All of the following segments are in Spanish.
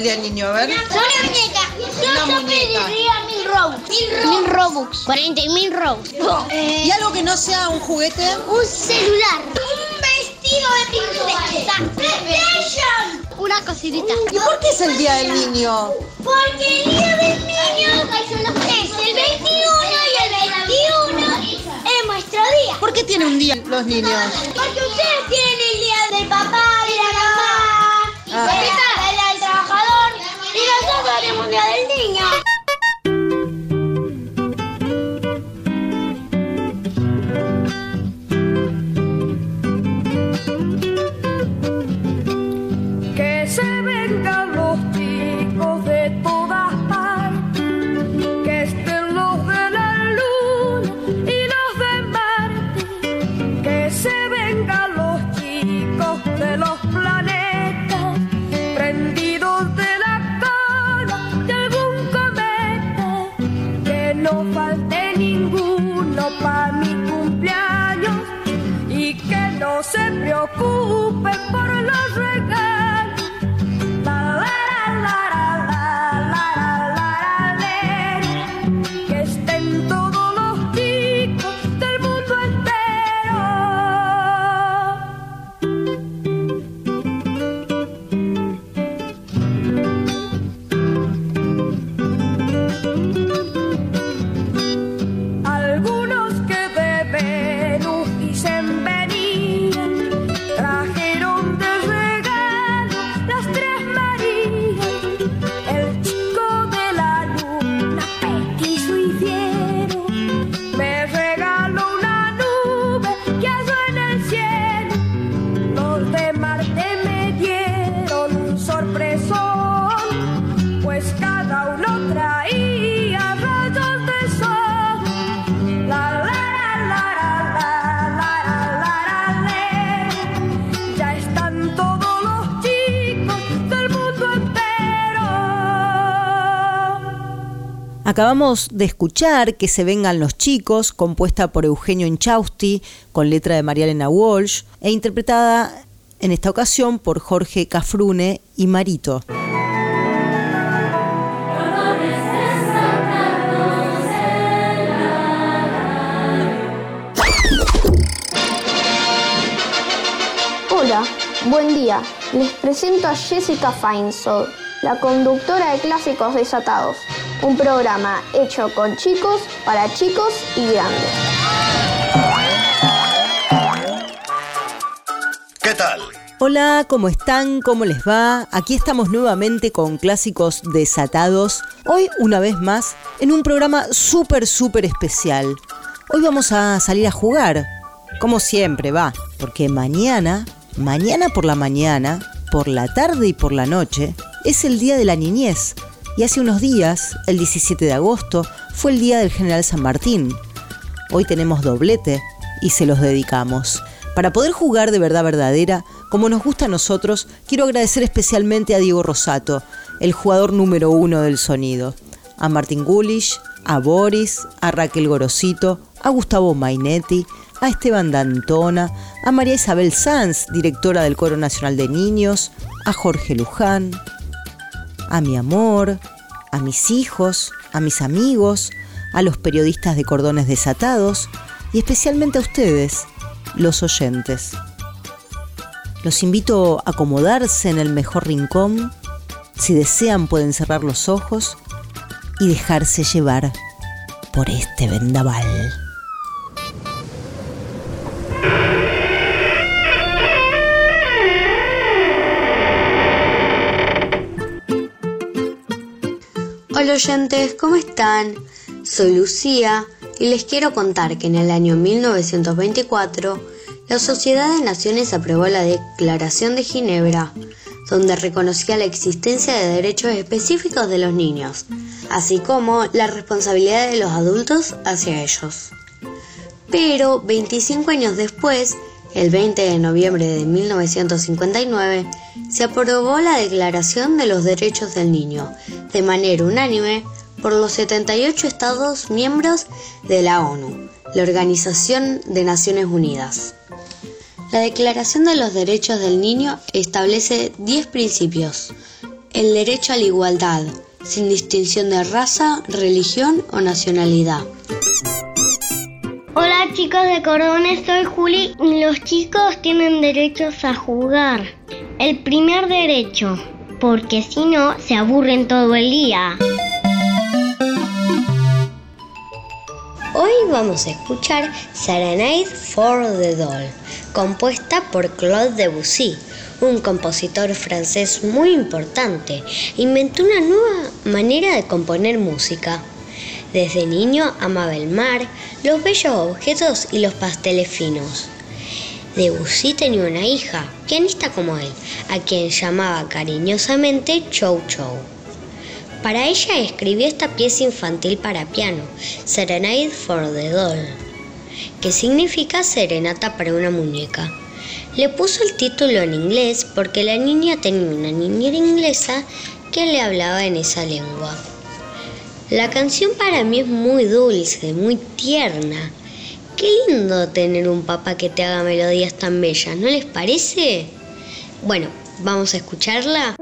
El Día del Niño? A ver. Una muñeca. Una Yo, yo muñeca. pediría mil robux. Mil robux. Cuarenta y mil robux. Eh, ¿Y algo que no sea un juguete? un celular. Un vestido de princesa. PlayStation. Una cocinita. ¿Y por qué es el Día del Niño? Porque el día del niño es el 21 y el 21 es nuestro día. ¿Por qué tiene un día los niños? Porque ustedes tienen el día del papá, de la mamá, Ah. 我一定。Se preocupen por los Acabamos de escuchar Que se vengan los chicos, compuesta por Eugenio Inchausti, con letra de María Elena Walsh, e interpretada en esta ocasión por Jorge Cafrune y Marito. Hola, buen día. Les presento a Jessica Feinsohn, la conductora de Clásicos Desatados, un programa hecho con chicos, para chicos y grandes. ¿Qué tal? Hola, ¿cómo están? ¿Cómo les va? Aquí estamos nuevamente con Clásicos Desatados, hoy una vez más en un programa súper, súper especial. Hoy vamos a salir a jugar, como siempre va, porque mañana, mañana por la mañana, por la tarde y por la noche, es el Día de la Niñez. Y hace unos días, el 17 de agosto, fue el Día del General San Martín. Hoy tenemos doblete y se los dedicamos. Para poder jugar de verdad verdadera, como nos gusta a nosotros, quiero agradecer especialmente a Diego Rosato, el jugador número uno del sonido, a Martín Gulish, a Boris, a Raquel Gorosito, a Gustavo Mainetti, a Esteban Dantona, a María Isabel Sanz, directora del Coro Nacional de Niños, a Jorge Luján, a mi amor, a mis hijos, a mis amigos, a los periodistas de Cordones Desatados y especialmente a ustedes, los oyentes. Los invito a acomodarse en el mejor rincón. Si desean pueden cerrar los ojos y dejarse llevar por este vendaval. Hola oyentes, ¿cómo están? soy Lucía y les quiero contar que en el año 1924 la Sociedad de Naciones aprobó la Declaración de Ginebra, donde reconocía la existencia de derechos específicos de los niños, así como la responsabilidad de los adultos hacia ellos. Pero 25 años después, el 20 de noviembre de 1959, se aprobó la Declaración de los Derechos del Niño, de manera unánime, por los 78 Estados miembros de la ONU, la Organización de Naciones Unidas. La Declaración de los Derechos del Niño establece 10 principios. El derecho a la igualdad, sin distinción de raza, religión o nacionalidad. Hola chicos de Cordones, soy Juli y los chicos tienen derechos a jugar. El primer derecho, porque si no se aburren todo el día. Hoy vamos a escuchar Serenade for the Doll, compuesta por Claude Debussy, un compositor francés muy importante. Inventó una nueva manera de componer música. Desde niño amaba el mar, los bellos objetos y los pasteles finos. Debussy tenía una hija, pianista como él, a quien llamaba cariñosamente Chou Chou. Para ella escribió esta pieza infantil para piano, Serenade for the Doll, que significa serenata para una muñeca. Le puso el título en inglés porque la niña tenía una niñera inglesa que le hablaba en esa lengua. La canción para mí es muy dulce, muy tierna. Qué lindo tener un papá que te haga melodías tan bellas, ¿no les parece? Bueno, vamos a escucharla.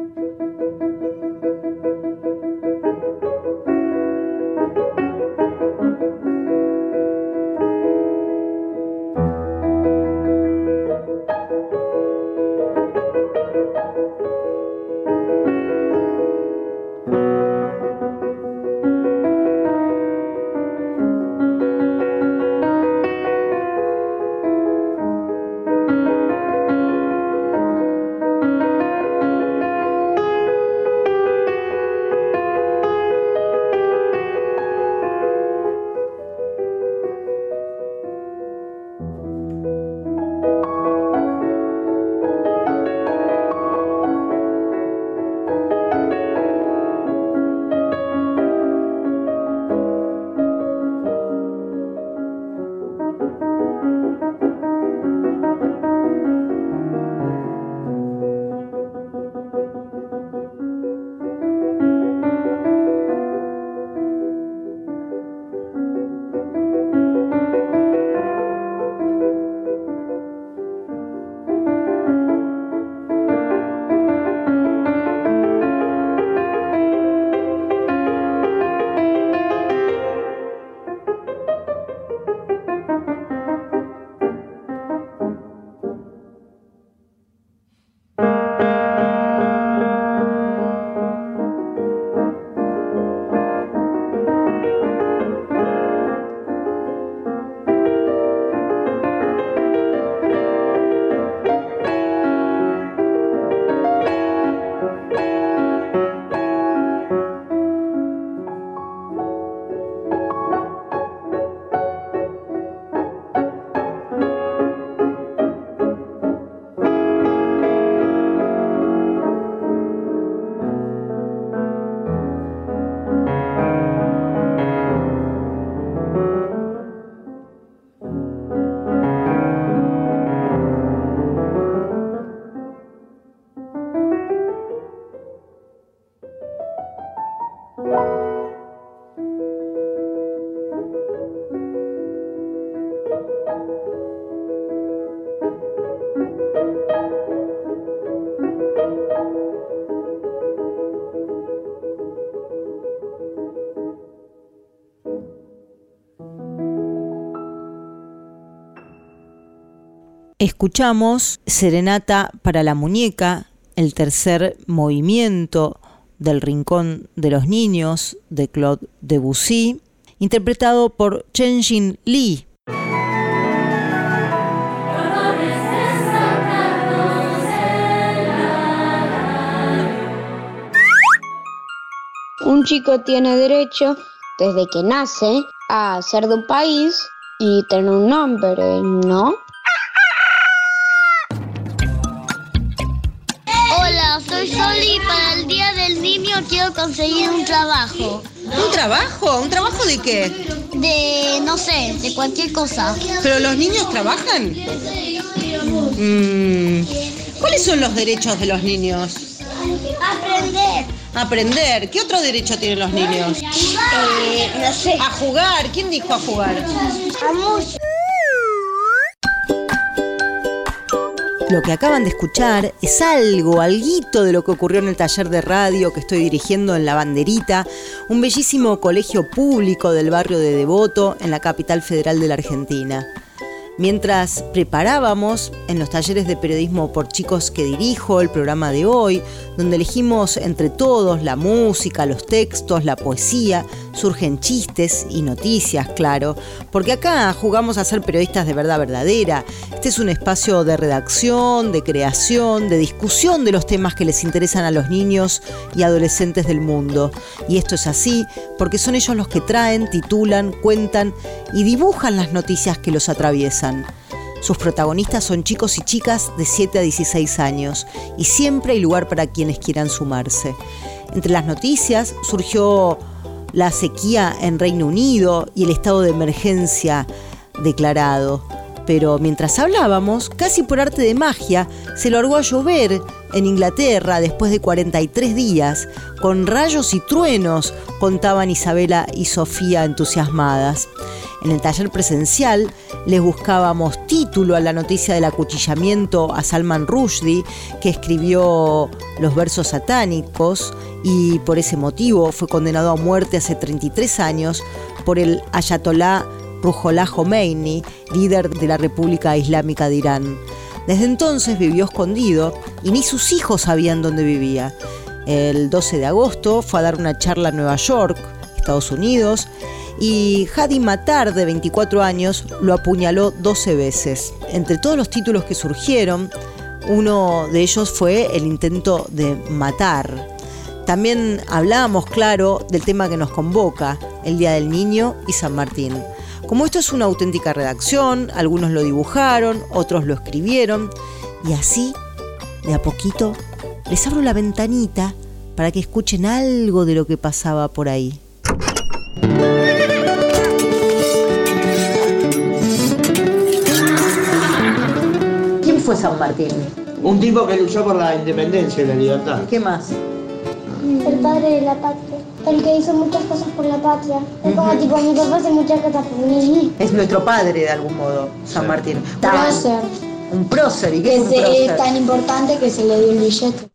Escuchamos Serenata para la muñeca, el tercer movimiento del Rincón de los Niños de Claude Debussy, interpretado por Chen Lee. Un chico tiene derecho desde que nace a ser de un país y tener un nombre, ¿no? Conseguir un trabajo. ¿Un trabajo? ¿Un trabajo de qué? De, no sé, de cualquier cosa. ¿Pero los niños trabajan? Mm, ¿Cuáles son los derechos de los niños? Aprender. Aprender. ¿Qué otro derecho tienen los niños? Eh, no sé. A jugar. ¿Quién dijo a jugar? A mucho. Lo que acaban de escuchar es algo, alguito de lo que ocurrió en el taller de radio que estoy dirigiendo en La Banderita, un bellísimo colegio público del barrio de Devoto, en la capital federal de la Argentina. Mientras preparábamos en los talleres de periodismo por chicos que dirijo el programa de hoy, donde elegimos entre todos la música, los textos, la poesía, surgen chistes y noticias, claro, porque acá jugamos a ser periodistas de verdad verdadera. Este es un espacio de redacción, de creación, de discusión de los temas que les interesan a los niños y adolescentes del mundo. Y esto es así porque son ellos los que traen, titulan, cuentan y dibujan las noticias que los atraviesan. Sus protagonistas son chicos y chicas de 7 a 16 años y siempre hay lugar para quienes quieran sumarse. Entre las noticias surgió la sequía en Reino Unido y el estado de emergencia declarado. Pero mientras hablábamos, casi por arte de magia, se largó a llover en Inglaterra después de 43 días, con rayos y truenos, contaban Isabela y Sofía entusiasmadas. En el taller presencial les buscábamos título a la noticia del acuchillamiento a Salman Rushdie, que escribió los versos satánicos y por ese motivo fue condenado a muerte hace 33 años por el ayatolá Ruhollah Khomeini, líder de la República Islámica de Irán. Desde entonces vivió escondido y ni sus hijos sabían dónde vivía. El 12 de agosto fue a dar una charla en Nueva York, Estados Unidos, y Hadi Matar, de 24 años, lo apuñaló 12 veces. Entre todos los títulos que surgieron, uno de ellos fue el intento de matar. También hablábamos, claro, del tema que nos convoca, el Día del Niño y San Martín. Como esto es una auténtica redacción, algunos lo dibujaron, otros lo escribieron, y así, de a poquito, les abro la ventanita para que escuchen algo de lo que pasaba por ahí. ¿Quién fue San Martín? Un tipo que luchó por la independencia y la libertad. ¿Qué más? El padre de la patria. El que hizo muchas cosas por la patria. Es como tipo mi papá hace muchas cosas por mí. Es nuestro padre de algún modo, San Martín. Prócer. Un prócer, ¿y qué es un Que prócer? es tan importante que se le dio el billete.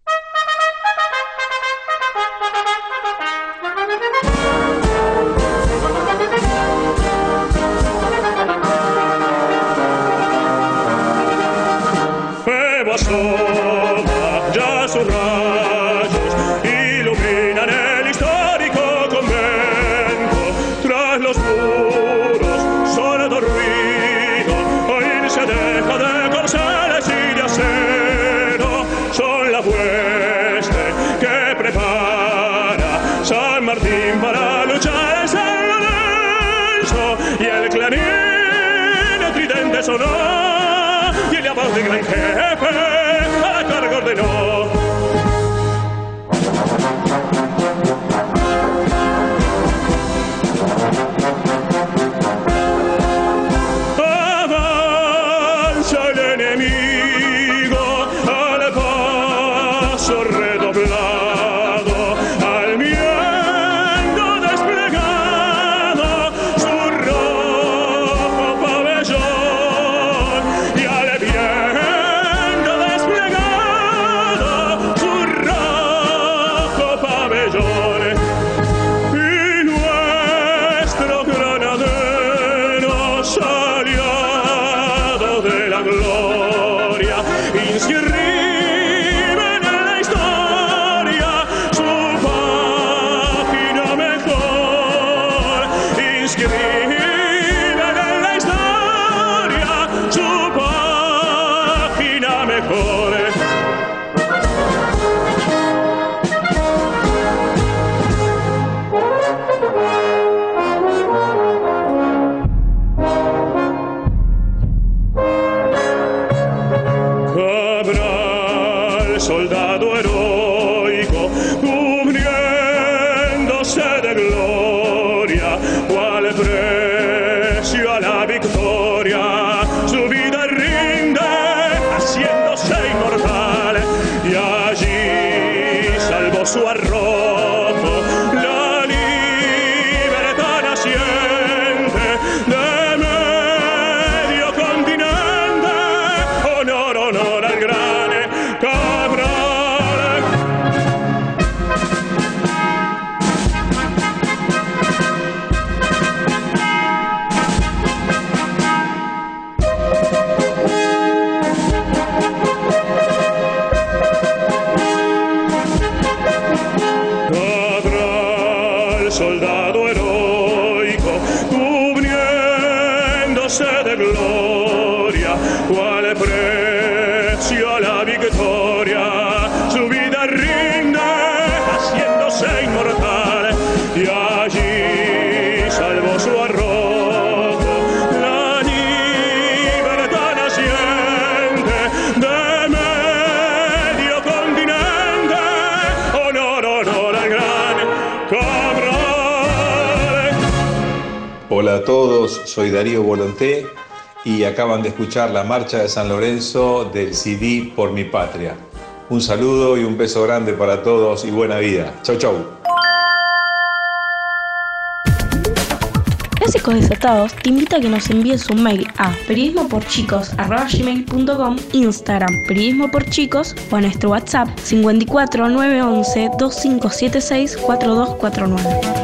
Cual precio la victoria, su vida rinde, haciéndose inmortal, y allí salvó su arrojo, la libertad naciente de medio continente, honor, honor al gran Cabral. Hola a todos, soy Darío Volonté y acaban de escuchar la marcha de San Lorenzo del CD Por mi Patria. Un saludo y un beso grande para todos y buena vida. Chau chau. Clásicos Desatados te invita a que nos envíes un mail a periodismoporchicos.com, Instagram periodismo por chicos o a nuestro WhatsApp 54 911 2576 4249.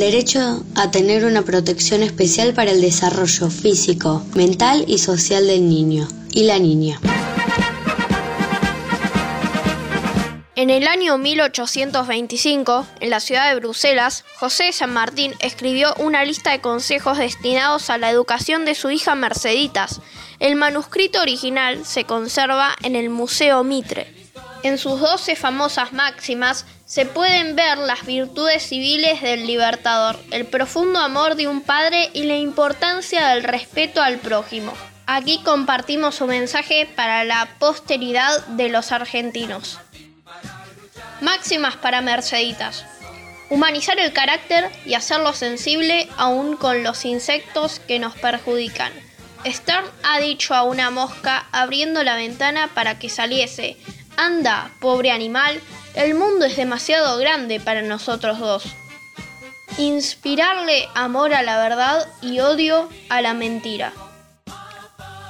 Derecho a tener una protección especial para el desarrollo físico, mental y social del niño y la niña. En el año 1825, en la ciudad de Bruselas, José de San Martín escribió una lista de consejos destinados a la educación de su hija Merceditas. El manuscrito original se conserva en el Museo Mitre. En sus doce famosas máximas se pueden ver las virtudes civiles del libertador, el profundo amor de un padre y la importancia del respeto al prójimo. Aquí compartimos su mensaje para la posteridad de los argentinos. Máximas para Merceditas. Humanizar el carácter y hacerlo sensible aún con los insectos que nos perjudican. Stern ha dicho a una mosca abriendo la ventana para que saliese, Anda, pobre animal, el mundo es demasiado grande para nosotros dos. Inspirarle amor a la verdad y odio a la mentira.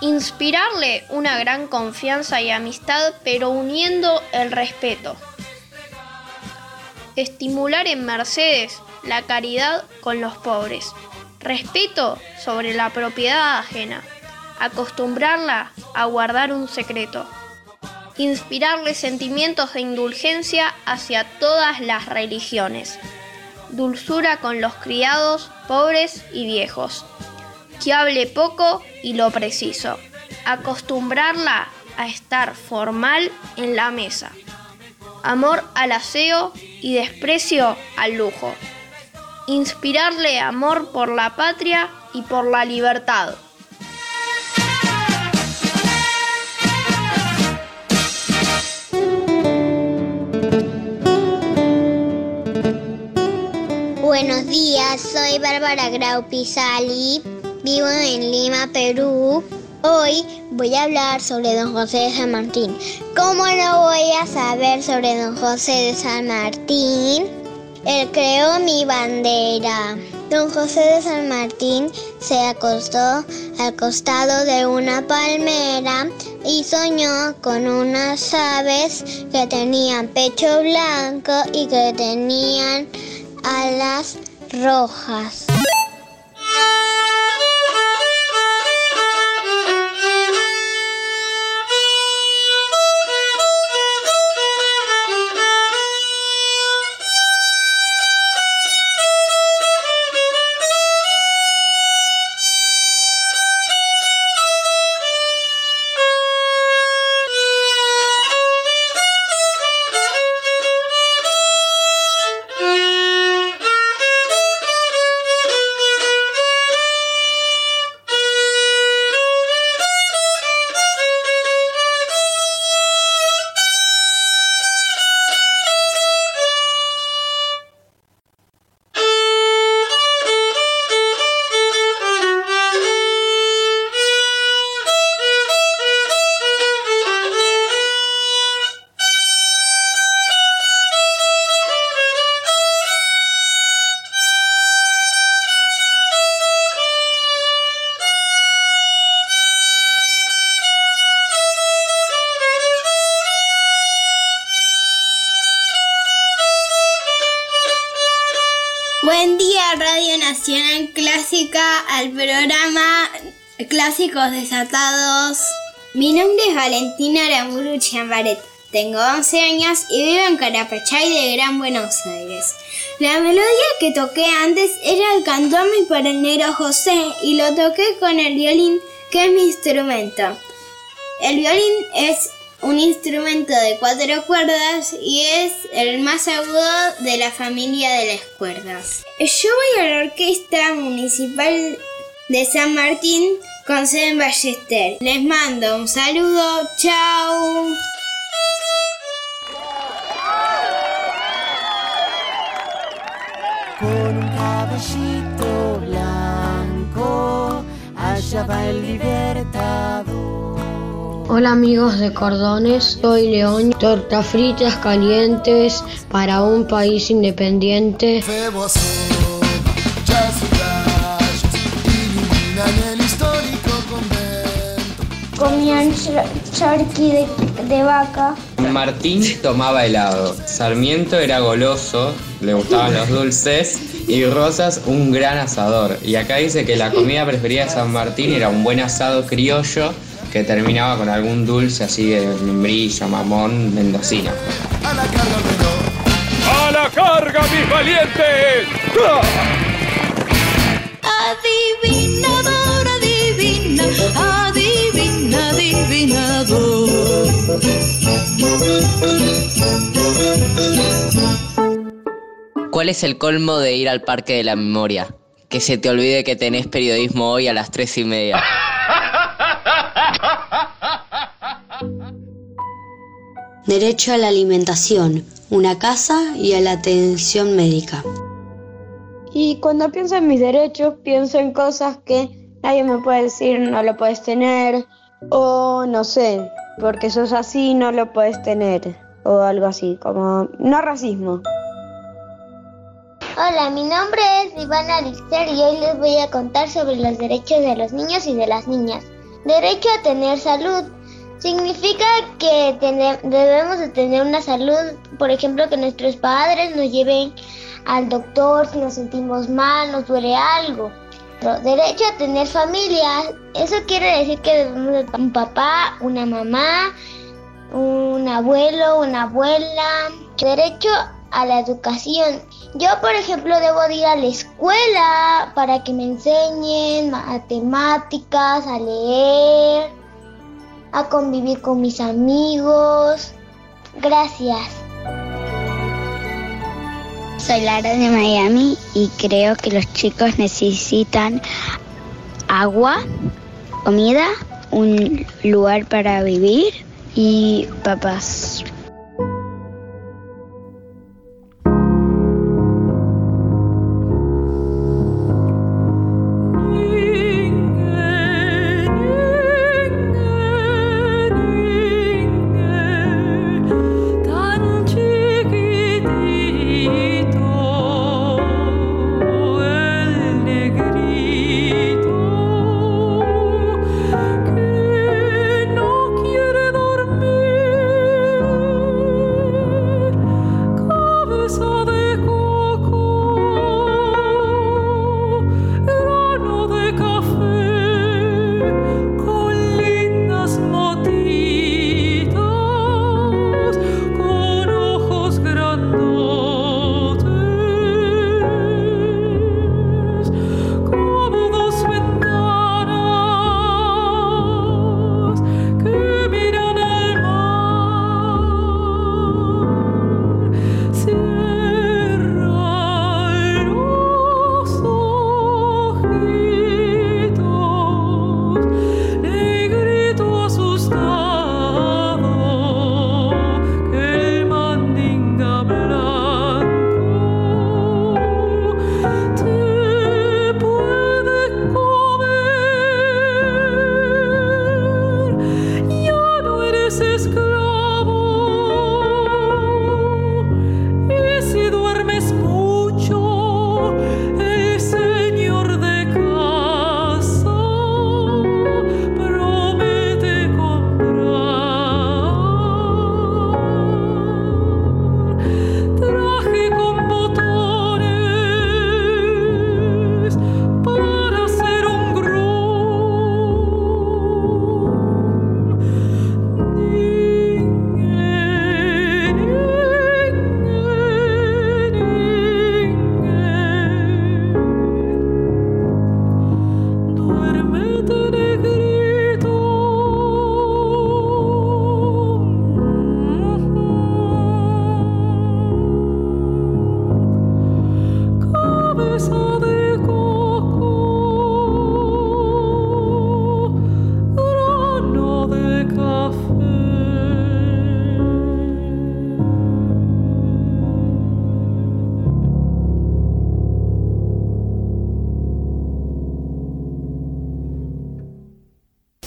Inspirarle una gran confianza y amistad, pero uniendo el respeto. Estimular en Mercedes la caridad con los pobres. Respeto sobre la propiedad ajena. Acostumbrarla a guardar un secreto. Inspirarle sentimientos de indulgencia hacia todas las religiones. Dulzura con los criados, pobres y viejos. Que hable poco y lo preciso. Acostumbrarla a estar formal en la mesa. Amor al aseo y desprecio al lujo. Inspirarle amor por la patria y por la libertad. Buenos días, soy Bárbara Grau Pisali, vivo en Lima, Perú. Hoy voy a hablar sobre don José de San Martín. ¿Cómo no voy a saber sobre don José de San Martín? Él creó mi bandera. Don José de San Martín se acostó al costado de una palmera y soñó con unas aves que tenían pecho blanco y que tenían alas rojas. Clásicos Desatados. Mi nombre es Valentina Aramuru Chambaret. Tengo 11 años y vivo en Carapachay de Gran Buenos Aires. La melodía que toqué antes era el candombe para el negro José y lo toqué con el violín, que es mi instrumento. El violín es un instrumento de cuatro cuerdas y es el más agudo de la familia de las cuerdas. Yo voy a la Orquesta Municipal de San Martín con sede en Ballester. Les mando un saludo, chao. Con un caballito blanco, allá va el libertador. Hola amigos de Cordones, soy León. Tortas fritas calientes para un país independiente. Comían charqui de, de vaca. Martín tomaba helado, Sarmiento era goloso, le gustaban los dulces y Rosas un gran asador. Y acá dice que la comida preferida de San Martín era un buen asado criollo que terminaba con algún dulce así de membrillo, mamón, mendocino. ¡A la carga, mis valientes! Adivinador, ¿Cuál es el colmo de ir al Parque de la Memoria? Que se te olvide que tenés periodismo hoy a las tres y media. Derecho a la alimentación, una casa y a la atención médica. Y cuando pienso en mis derechos, pienso en cosas que nadie me puede decir, no lo puedes tener, o no sé, porque sos así, no lo puedes tener, o algo así, como no racismo. Hola, mi nombre es Ivana Alister y hoy les voy a contar sobre los derechos de los niños y de las niñas. Derecho a tener salud. Significa que debemos de tener una salud, por ejemplo, que nuestros padres nos lleven al doctor si nos sentimos mal, nos duele algo. Derecho a tener familia, eso quiere decir que debemos de tener un papá, una mamá, un abuelo, una abuela. Derecho a la educación. Yo, por ejemplo, debo de ir a la escuela para que me enseñen matemáticas, a leer, a convivir con mis amigos. Gracias. Soy Lara de Miami y creo que los chicos necesitan agua, comida, un lugar para vivir y papás.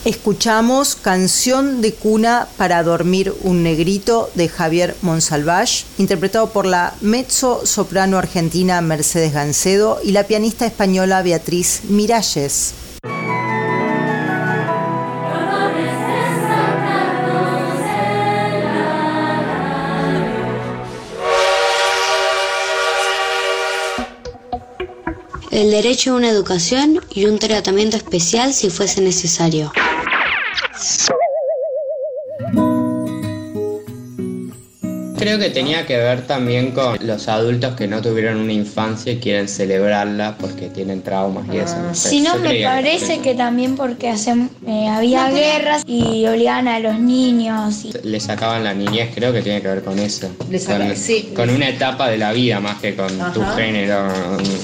Escuchamos Canción de cuna para dormir un negrito de Javier Monsalvage, interpretado por la mezzo soprano argentina Mercedes Gancedo y la pianista española Beatriz Miralles. el derecho a una educación y un tratamiento especial si fuese necesario. Yes. Creo que tenía que ver también con los adultos que no tuvieron una infancia y quieren celebrarla porque tienen traumas y eso. no sé. Si no, Yo me que parece que también porque hacen, eh, había guerras y obligaban a los niños. Y... Le sacaban la niñez, creo que tiene que ver con eso. Le saca- con, sí. con una etapa de la vida más que con tu género.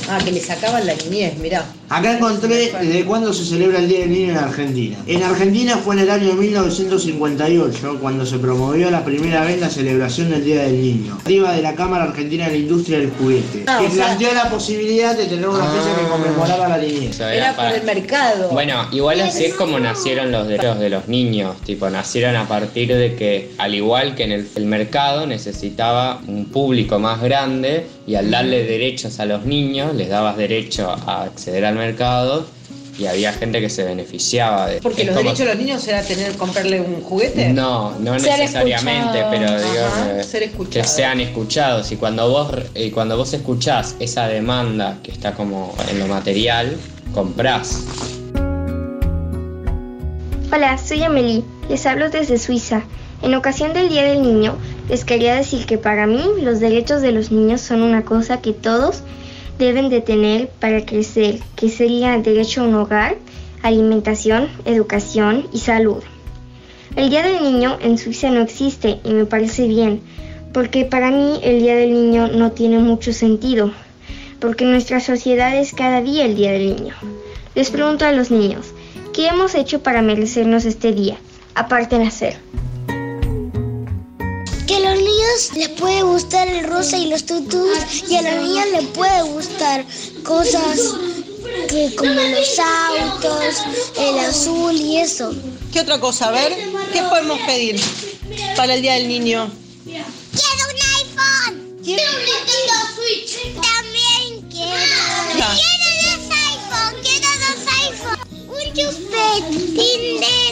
Ah, que le sacaban la niñez, mirá. Acá encontré desde cuándo se celebra el Día del Niño en Argentina. En Argentina fue en el año 1958 cuando se promovió la primera vez la celebración del Día del Niño, arriba de la Cámara Argentina de la Industria del Juguete, Ah, que sea- planteó la posibilidad de tener una fecha que conmemorara la niñez. Era por el mercado. Bueno, igual así es como nacieron los derechos de los niños, tipo, nacieron a partir de que, al igual que en el, el mercado, necesitaba un público más grande y al darle derechos a los niños, les dabas derecho a acceder al mercado y había gente que se beneficiaba de Porque es los derechos de los niños era tener comprarle un juguete. No, no Ser necesariamente, escuchado. pero digo Ajá, que- ser que sean escuchados y cuando vos y cuando vos escuchás esa demanda que está como en lo material, comprás. Hola, soy Amelie. Les hablo desde Suiza. En ocasión del Día del Niño, les quería decir que para mí los derechos de los niños son una cosa que todos deben de tener para crecer, que sería derecho a un hogar, alimentación, educación y salud. El Día del Niño en Suiza no existe y me parece bien, porque para mí el Día del Niño no tiene mucho sentido, porque en nuestra sociedad es cada día el Día del Niño. Les pregunto a los niños, ¿qué hemos hecho para merecernos este día, aparte nacer? Que a los niños les puede gustar el rosa y los tutús y a los niños les puede gustar cosas que como los autos, el azul y eso. ¿Qué otra cosa? A ver, ¿qué podemos pedir para el Día del Niño? ¡Quiero un iPhone! ¡Quiero un Nintendo Switch! También quiero. ¡Quiero dos iPhone! ¡Quiero de,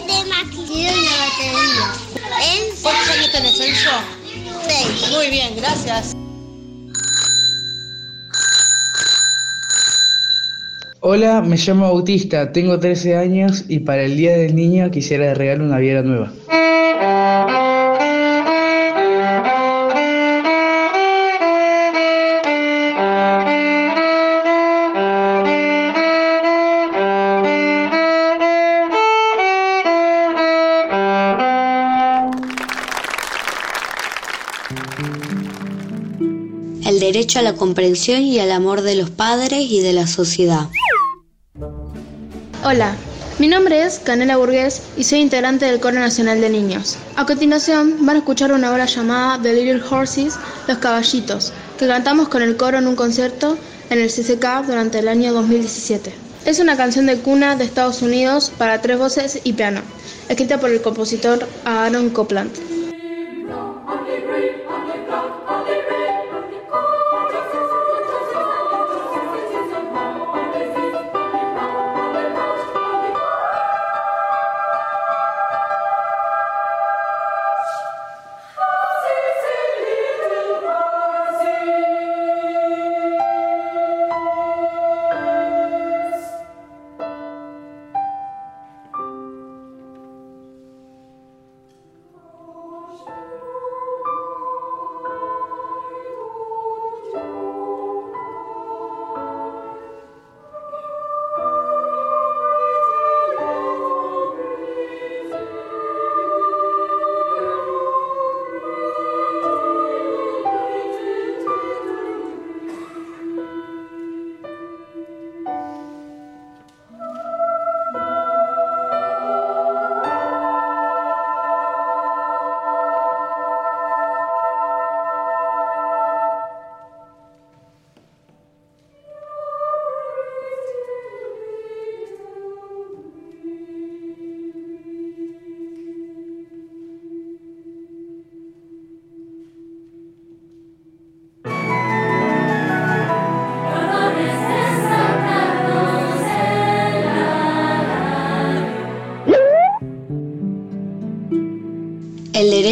de maquillaje. Batería. ¿Cuántos años tenés, Enzo? Seis. Muy bien, gracias. Hola, me llamo Bautista, tengo 13 años y para el Día del Niño quisiera regalar una viera nueva. A la comprensión y al amor de los padres y de la sociedad. Hola, mi nombre es Canela Burgués y soy integrante del Coro Nacional de Niños. A continuación van a escuchar una obra llamada The Little Horses, Los Caballitos, que cantamos con el coro en un concierto en el CCK durante el año 2017. Es una canción de cuna de Estados Unidos para tres voces y piano, escrita por el compositor Aaron Copland.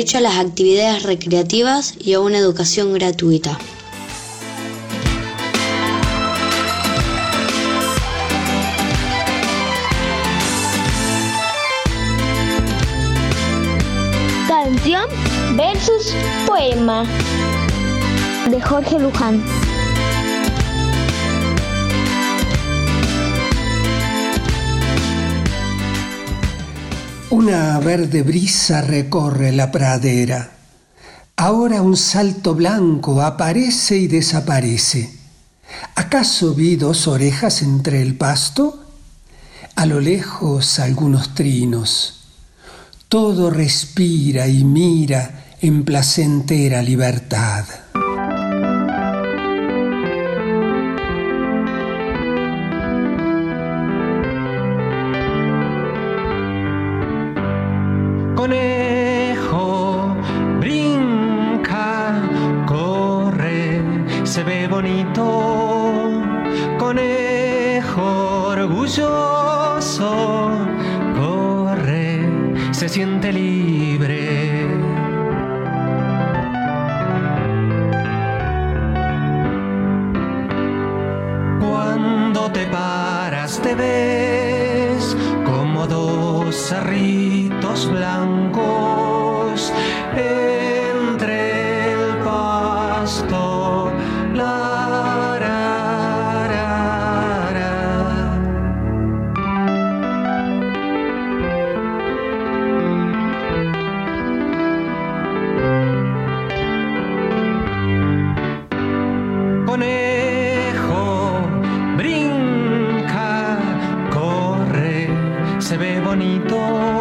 Derecho a las actividades recreativas y a una educación gratuita. Canción versus poema de Jorge Luján. Una verde brisa recorre la pradera. Ahora un salto blanco aparece y desaparece. ¿Acaso vi dos orejas entre el pasto? A lo lejos algunos trinos. Todo respira y mira en placentera libertad. Se siente libre. Cuando te paras te ves como dos cerritos blancos Conejo, brinca, corre, se ve bonito.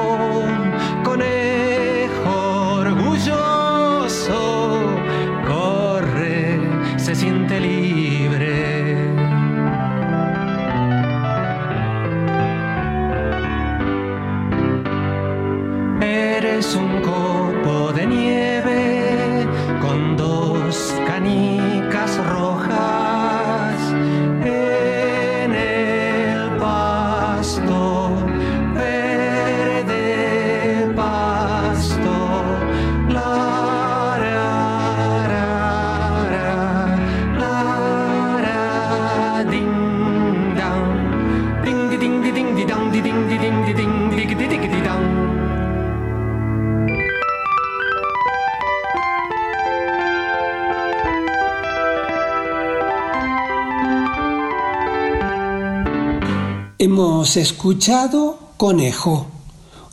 Escuchado Conejo,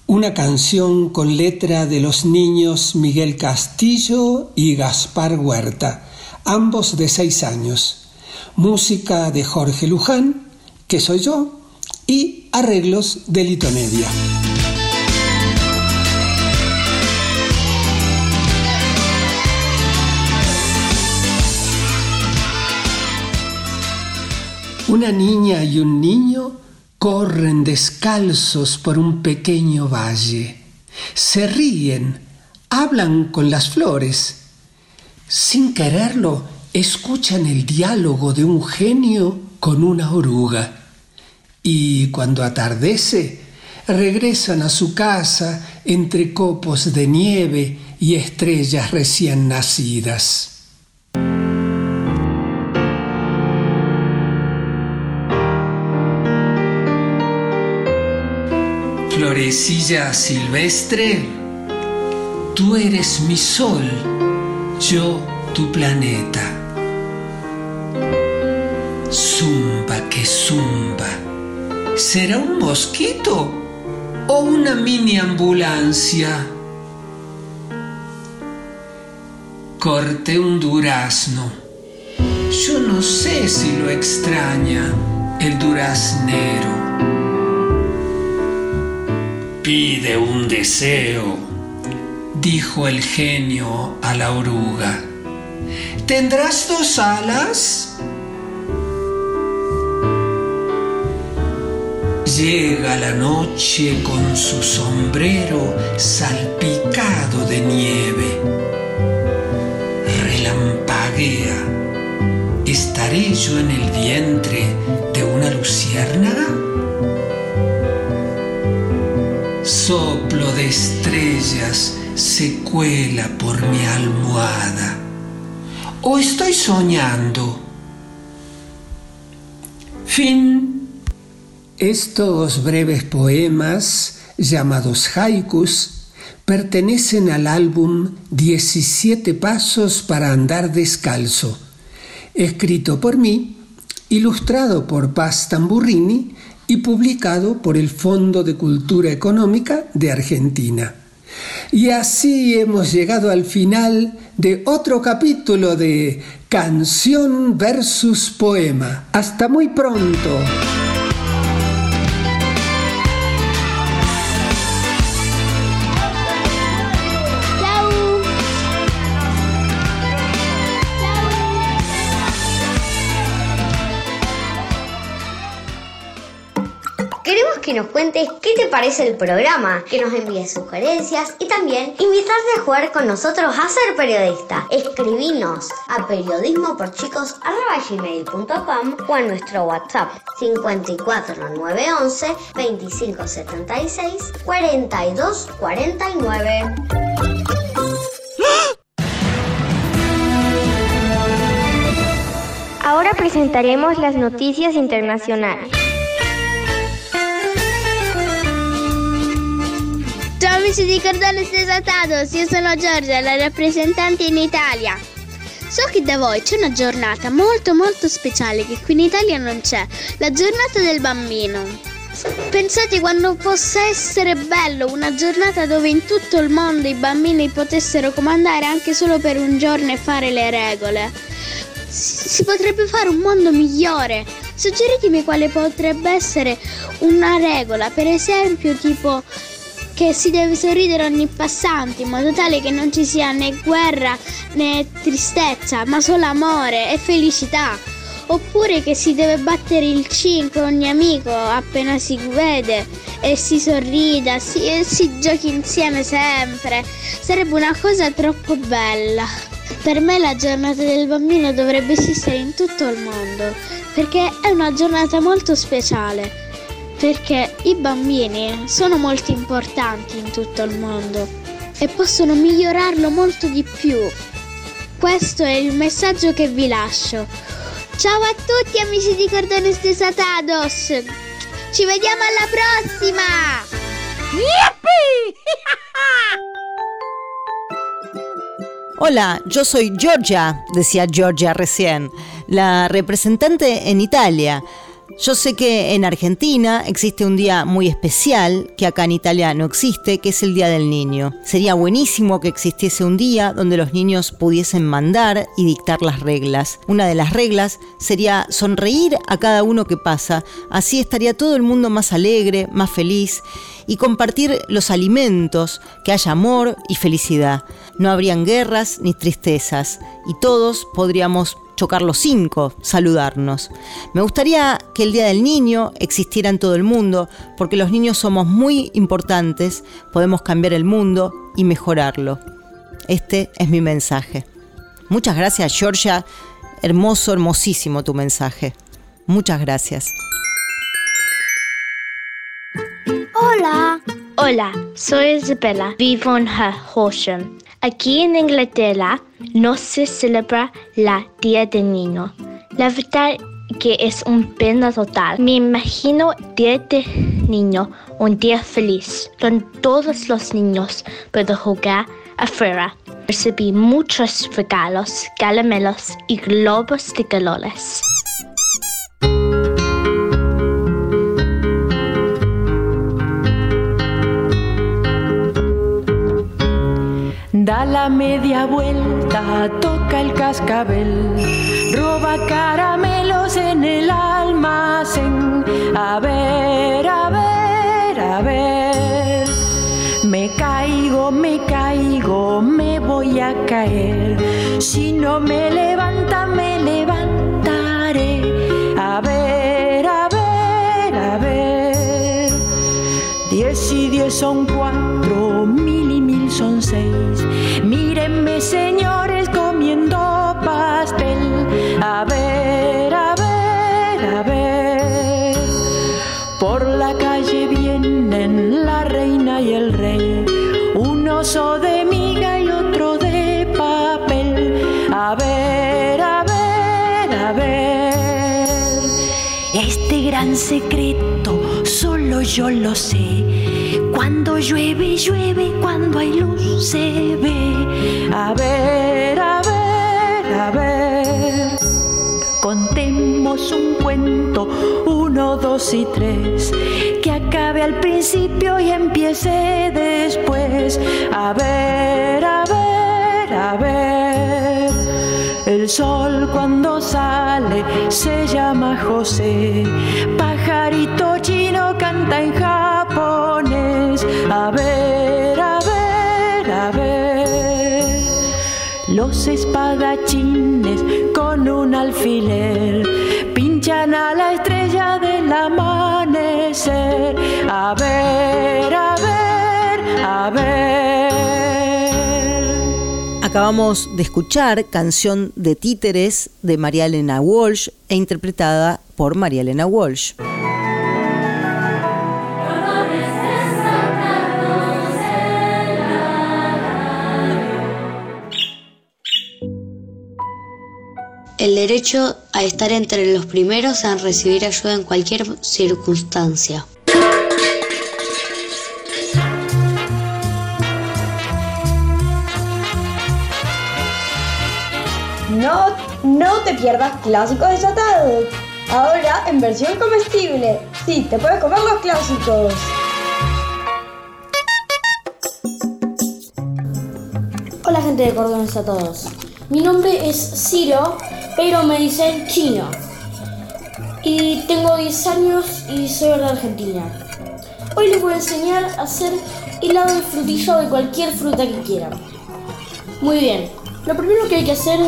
una canción con letra de los niños Miguel Castillo y Gaspar Huerta, ambos de seis años, música de Jorge Luján, que soy yo, y arreglos de Lito Media. Una niña y un niño corren descalzos por un pequeño valle. Se ríen, hablan con las flores. Sin quererlo, escuchan el diálogo de un genio con una oruga. Y cuando atardece, regresan a su casa entre copos de nieve y estrellas recién nacidas. Florecilla silvestre, tú eres mi sol, yo tu planeta. Zumba que zumba, ¿será un mosquito o una mini ambulancia? Corté un durazno, yo no sé si lo extraña el duraznero. Pide un deseo, dijo el genio a la oruga. ¿Tendrás dos alas? Llega la noche con su sombrero salpicado de nieve. Relampaguea. ¿Estaré yo en el vientre de una luciérnaga? Soplo de estrellas se cuela por mi almohada. ¿O estoy soñando? Fin. Estos breves poemas, llamados haikus, pertenecen al álbum 17 Pasos para Andar Descalzo, escrito por mí, ilustrado por Paz Tamburrini y publicado por el Fondo de Cultura Económica de Argentina. Y así hemos llegado al final de otro capítulo de Canción versus Poema. Hasta muy pronto. Que nos cuentes qué te parece el programa, que nos envíes sugerencias y también invitarte a jugar con nosotros a ser periodista. Escribinos a periodismoporchicos.com o a nuestro WhatsApp 54911 2576 4249. Ahora presentaremos las noticias internacionales. Ciao amici di Cordone Desatados, io sono Giorgia, la rappresentante in Italia. So che da voi c'è una giornata molto molto speciale che qui in Italia non c'è, la giornata del bambino. Pensate quando possa essere bello una giornata dove in tutto il mondo i bambini potessero comandare anche solo per un giorno e fare le regole. Si potrebbe fare un mondo migliore. Suggeritemi quale potrebbe essere una regola, per esempio tipo che si deve sorridere ogni passante in modo tale che non ci sia né guerra né tristezza, ma solo amore e felicità. Oppure che si deve battere il 5 ogni amico appena si vede e si sorrida si, e si giochi insieme sempre. Sarebbe una cosa troppo bella. Per me la giornata del bambino dovrebbe esistere in tutto il mondo perché è una giornata molto speciale perché i bambini sono molto importanti in tutto il mondo e possono migliorarlo molto di più. Questo è il messaggio che vi lascio. Ciao a tutti amici di Cordones Desatados! Ci vediamo alla prossima! Hola, yo soy Georgia, decía Georgia recién, la representante en Italia. Yo sé que en Argentina existe un día muy especial que acá en Italia no existe, que es el Día del Niño. Sería buenísimo que existiese un día donde los niños pudiesen mandar y dictar las reglas. Una de las reglas sería sonreír a cada uno que pasa, así estaría todo el mundo más alegre, más feliz y compartir los alimentos, que haya amor y felicidad. No habrían guerras ni tristezas y todos podríamos chocar los cinco, saludarnos. Me gustaría que el Día del Niño existiera en todo el mundo, porque los niños somos muy importantes, podemos cambiar el mundo y mejorarlo. Este es mi mensaje. Muchas gracias, Georgia. Hermoso, hermosísimo tu mensaje. Muchas gracias. Hola. Hola, soy Isabella, vivo en Horsham. Aquí en Inglaterra no se celebra la Día del Niño. La verdad que es un pena total. Me imagino Día del Niño, un día feliz, donde todos los niños pueden jugar afuera. Recibí muchos regalos, caramelos y globos de colores. Da media vuelta, toca el cascabel, roba caramelos en el almacén. A ver, a ver, a ver. Me caigo, me caigo, me voy a caer. Si no me levanta, me levantaré. A ver, a ver, a ver. Diez y diez son cuatro, mil y mil son seis señores comiendo pastel. A ver, a ver, a ver. Por la calle vienen la reina y el rey. Un oso de miga y otro de papel. A ver, a ver, a ver. Este gran secreto solo yo lo sé cuando llueve, llueve, cuando hay luz se ve. A ver, a ver, a ver. Contemos un cuento, uno, dos y tres, que acabe al principio y empiece después. A ver, a ver, a ver. El sol cuando sale se llama José. Pajarito chino canta en japonés. A ver, a ver, a ver. Los espadachines con un alfiler pinchan a la estrella del amanecer. A ver, a ver, a ver. Acabamos de escuchar Canción de Títeres de María Elena Walsh e interpretada por María Elena Walsh. El derecho a estar entre los primeros en recibir ayuda en cualquier circunstancia. No, no te pierdas clásicos desatados. Ahora en versión comestible. Sí, te puedes comer los clásicos. Hola gente de Cordones a todos. Mi nombre es Ciro, pero me dicen Chino. Y tengo 10 años y soy de Argentina. Hoy les voy a enseñar a hacer helado de frutilla o de cualquier fruta que quieran. Muy bien, lo primero que hay que hacer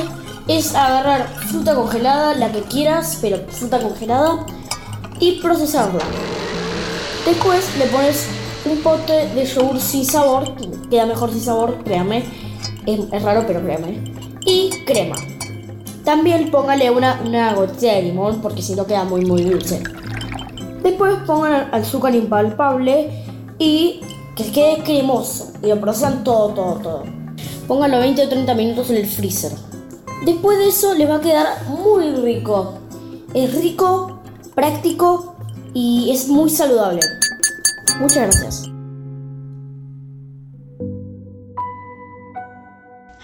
es agarrar fruta congelada, la que quieras, pero fruta congelada, y procesarla. Después le pones un pote de yogur sin sabor, queda mejor sin sabor, créame, es, es raro pero créame, y crema. También póngale una, una gotita de limón porque si no queda muy muy dulce. Después pongan azúcar impalpable y que quede cremoso y lo procesan todo, todo, todo. Pónganlo 20 o 30 minutos en el freezer. Después de eso les va a quedar muy rico. Es rico, práctico y es muy saludable. Muchas gracias.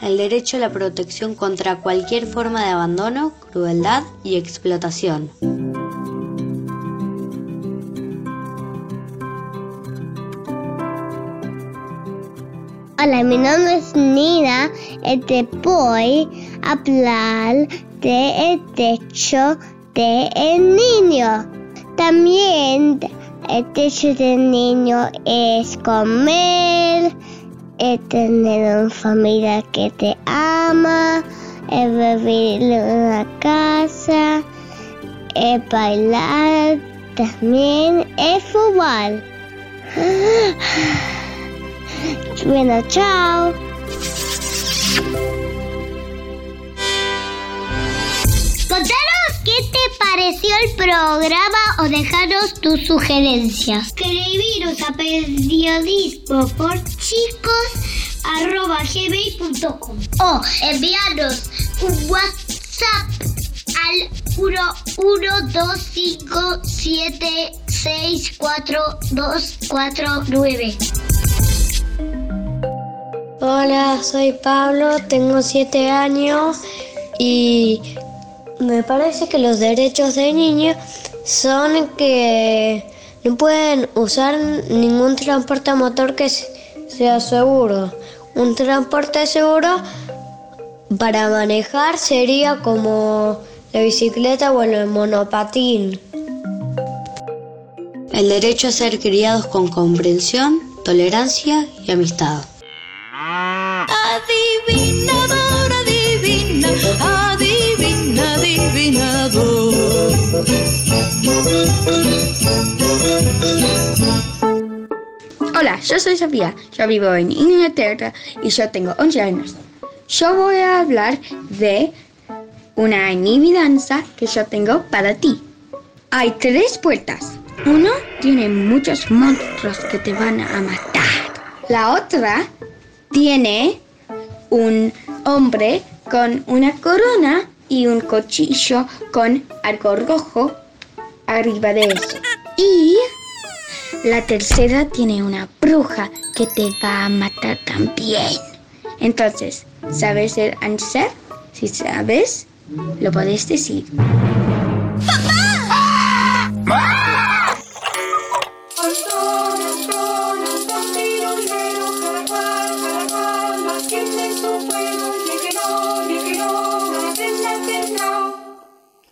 El derecho a la protección contra cualquier forma de abandono, crueldad y explotación. Hola, mi nombre es Nina y te voy a hablar de el techo del niño. También el techo del niño es comer, es tener una familia que te ama, es vivir en una casa, es bailar, también es fútbol. Bueno, chao. Pareció el programa o dejaros tus sugerencias. Escribiros a periodismo por chicos arroba gmail.com o enviarnos un WhatsApp al 11257642249. Hola, soy Pablo, tengo 7 años y me parece que los derechos de niño son que no pueden usar ningún transporte motor que sea seguro. Un transporte seguro para manejar sería como la bicicleta o el monopatín. El derecho a ser criados con comprensión, tolerancia y amistad. Hola, yo soy Sofía, yo vivo en Inglaterra y yo tengo 11 años. Yo voy a hablar de una adivinanza que yo tengo para ti. Hay tres puertas. Uno tiene muchos monstruos que te van a matar. La otra tiene un hombre con una corona y un cuchillo con algo rojo arriba de eso. Y la tercera tiene una bruja que te va a matar también. Entonces, ¿sabes el answer? Si sabes, lo podés decir.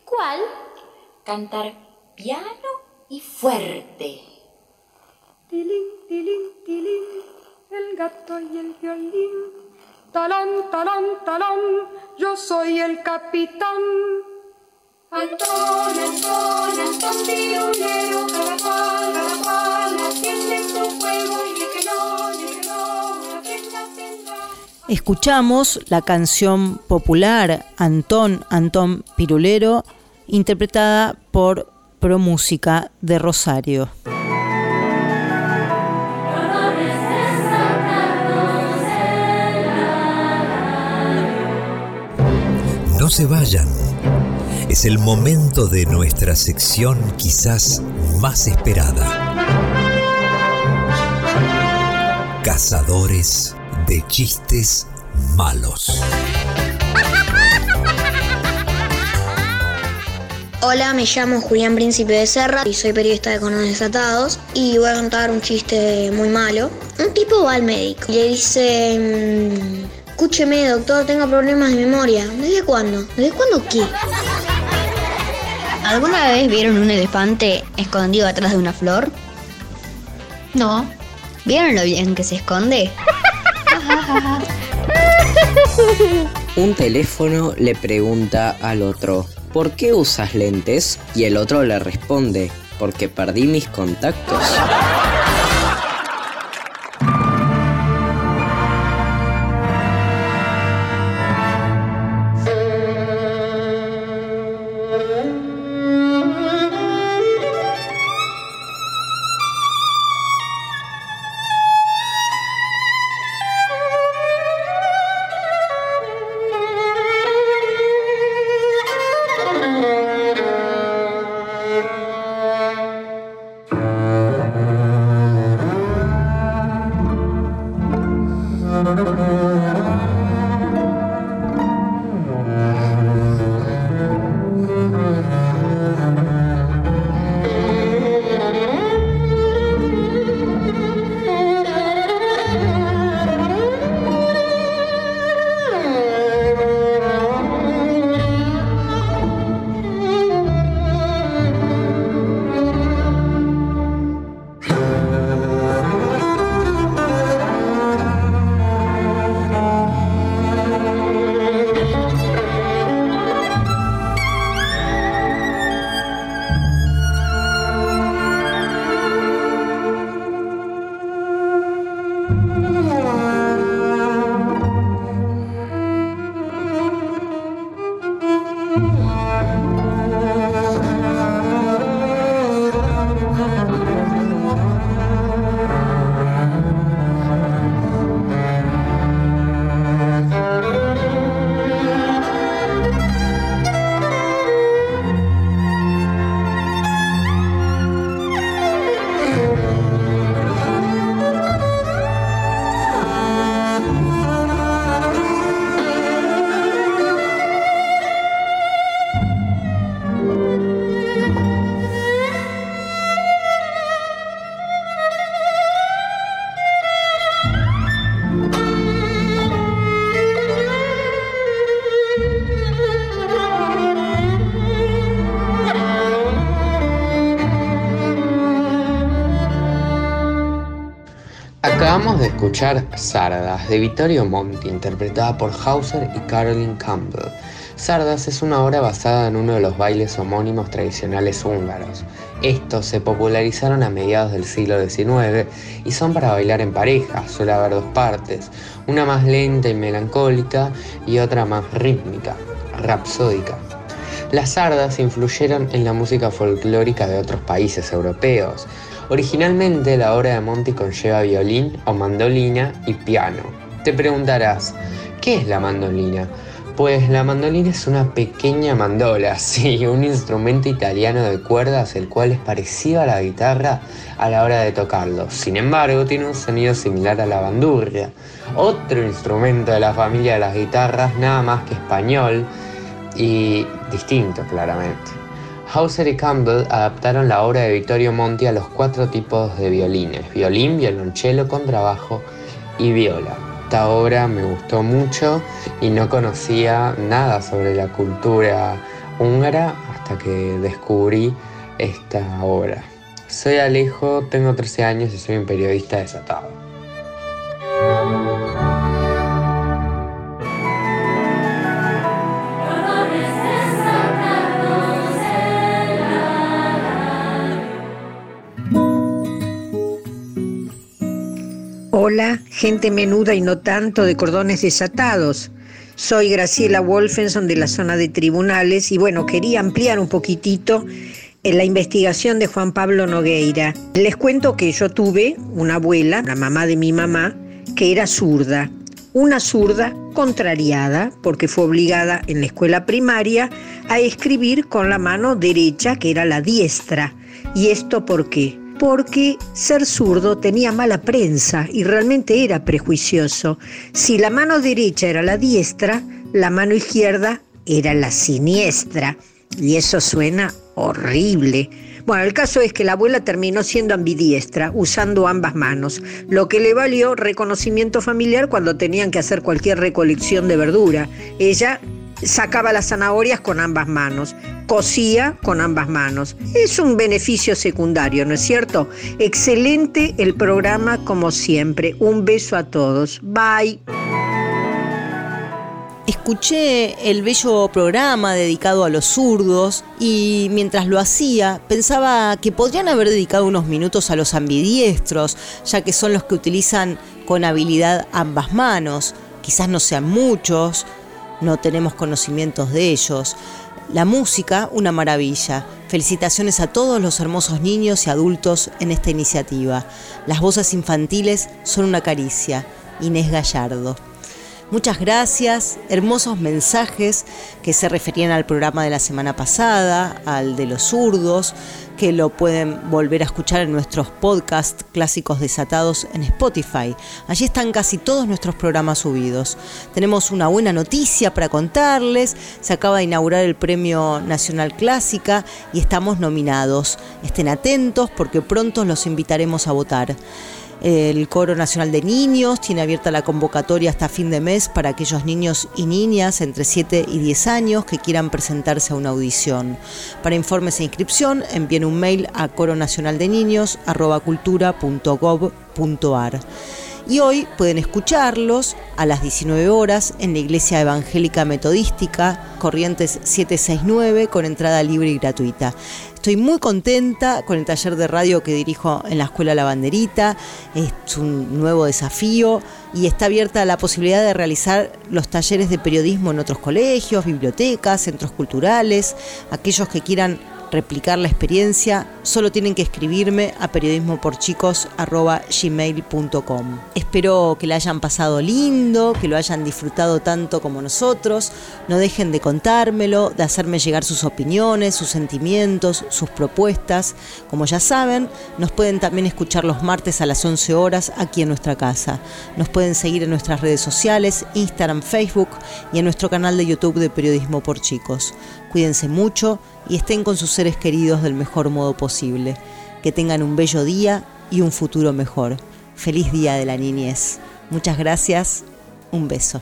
¿Cuál? Cantar piano y fuerte. Tilín, tilín, tilín, el gato y el violín. Talón, talón, talón, yo soy el capitán. Antón, Antón, Antón, pirulero, cada cual, atiende su juego y que no, que no. Escuchamos la canción popular Antón Antón Pirulero, interpretada por Pro Música de Rosario. No se vayan. Es el momento de nuestra sección quizás más esperada. Cazadores de chistes malos. Hola, me llamo Julián Príncipe de Serra y soy periodista de Conoces Desatados y voy a contar un chiste muy malo. Un tipo va al médico y le dice, mm, escúcheme doctor, tengo problemas de memoria. ¿Desde cuándo? ¿Desde cuándo qué? ¿Alguna vez vieron un elefante escondido atrás de una flor? No. ¿Vieron lo bien que se esconde? Un teléfono le pregunta al otro, ¿por qué usas lentes? Y el otro le responde, porque perdí mis contactos. Acabamos de escuchar Sardas de Vittorio Monti, interpretada por Hauser y Caroline Campbell. Sardas es una obra basada en uno de los bailes homónimos tradicionales húngaros. Estos se popularizaron a mediados del siglo XIX y son para bailar en pareja, suele haber dos partes, una más lenta y melancólica y otra más rítmica, rapsódica. Las sardas influyeron en la música folclórica de otros países europeos. Originalmente la obra de Monti conlleva violín o mandolina y piano. Te preguntarás, ¿qué es la mandolina? Pues la mandolina es una pequeña mandola, sí, un instrumento italiano de cuerdas el cual es parecido a la guitarra a la hora de tocarlo. Sin embargo, tiene un sonido similar a la bandurria, otro instrumento de la familia de las guitarras, nada más que español y distinto claramente. Hauser y Campbell adaptaron la obra de Vittorio Monti a los cuatro tipos de violines, violín, violonchelo, contrabajo y viola. Esta obra me gustó mucho y no conocía nada sobre la cultura húngara hasta que descubrí esta obra. Soy Alejo, tengo 13 años y soy un periodista desatado. Hola, gente menuda y no tanto de cordones desatados. Soy Graciela Wolfenson de la zona de tribunales y bueno, quería ampliar un poquitito en la investigación de Juan Pablo Nogueira. Les cuento que yo tuve una abuela, la mamá de mi mamá, que era zurda. Una zurda contrariada porque fue obligada en la escuela primaria a escribir con la mano derecha, que era la diestra. ¿Y esto por qué? Porque ser zurdo tenía mala prensa y realmente era prejuicioso. Si la mano derecha era la diestra, la mano izquierda era la siniestra. Y eso suena horrible. Bueno, el caso es que la abuela terminó siendo ambidiestra, usando ambas manos, lo que le valió reconocimiento familiar cuando tenían que hacer cualquier recolección de verdura. Ella sacaba las zanahorias con ambas manos, cosía con ambas manos. Es un beneficio secundario, ¿no es cierto? Excelente el programa como siempre. Un beso a todos. Bye. Escuché el bello programa dedicado a los zurdos y mientras lo hacía pensaba que podrían haber dedicado unos minutos a los ambidiestros, ya que son los que utilizan con habilidad ambas manos. Quizás no sean muchos, no tenemos conocimientos de ellos. La música, una maravilla. Felicitaciones a todos los hermosos niños y adultos en esta iniciativa. Las voces infantiles son una caricia. Inés Gallardo. Muchas gracias, hermosos mensajes que se referían al programa de la semana pasada, al de los zurdos, que lo pueden volver a escuchar en nuestros podcasts clásicos desatados en Spotify. Allí están casi todos nuestros programas subidos. Tenemos una buena noticia para contarles. Se acaba de inaugurar el Premio Nacional Clásica y estamos nominados. Estén atentos porque pronto los invitaremos a votar. El Coro Nacional de Niños tiene abierta la convocatoria hasta fin de mes para aquellos niños y niñas entre 7 y 10 años que quieran presentarse a una audición. Para informes e inscripción, envíen un mail a coronacionaldeniños.cultura.gov.ar. Y hoy pueden escucharlos a las 19 horas en la Iglesia Evangélica Metodística Corrientes 769 con entrada libre y gratuita. Estoy muy contenta con el taller de radio que dirijo en la Escuela La Banderita. Es un nuevo desafío y está abierta la posibilidad de realizar los talleres de periodismo en otros colegios, bibliotecas, centros culturales, aquellos que quieran replicar la experiencia, solo tienen que escribirme a periodismoporchicos.gmail.com. Espero que la hayan pasado lindo, que lo hayan disfrutado tanto como nosotros. No dejen de contármelo, de hacerme llegar sus opiniones, sus sentimientos, sus propuestas. Como ya saben, nos pueden también escuchar los martes a las 11 horas aquí en nuestra casa. Nos pueden seguir en nuestras redes sociales, Instagram, Facebook y en nuestro canal de YouTube de Periodismo por Chicos. Cuídense mucho y estén con sus seres queridos del mejor modo posible. Que tengan un bello día y un futuro mejor. Feliz Día de la Niñez. Muchas gracias. Un beso.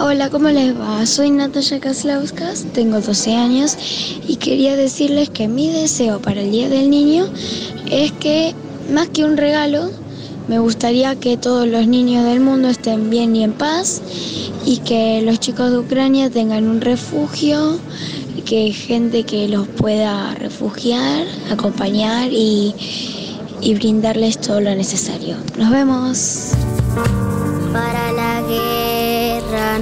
Hola, ¿cómo les va? Soy Natalia Kaslauskas, tengo 12 años y quería decirles que mi deseo para el Día del Niño es que, más que un regalo, me gustaría que todos los niños del mundo estén bien y en paz y que los chicos de Ucrania tengan un refugio, que gente que los pueda refugiar, acompañar y, y brindarles todo lo necesario. Nos vemos. Para la guerra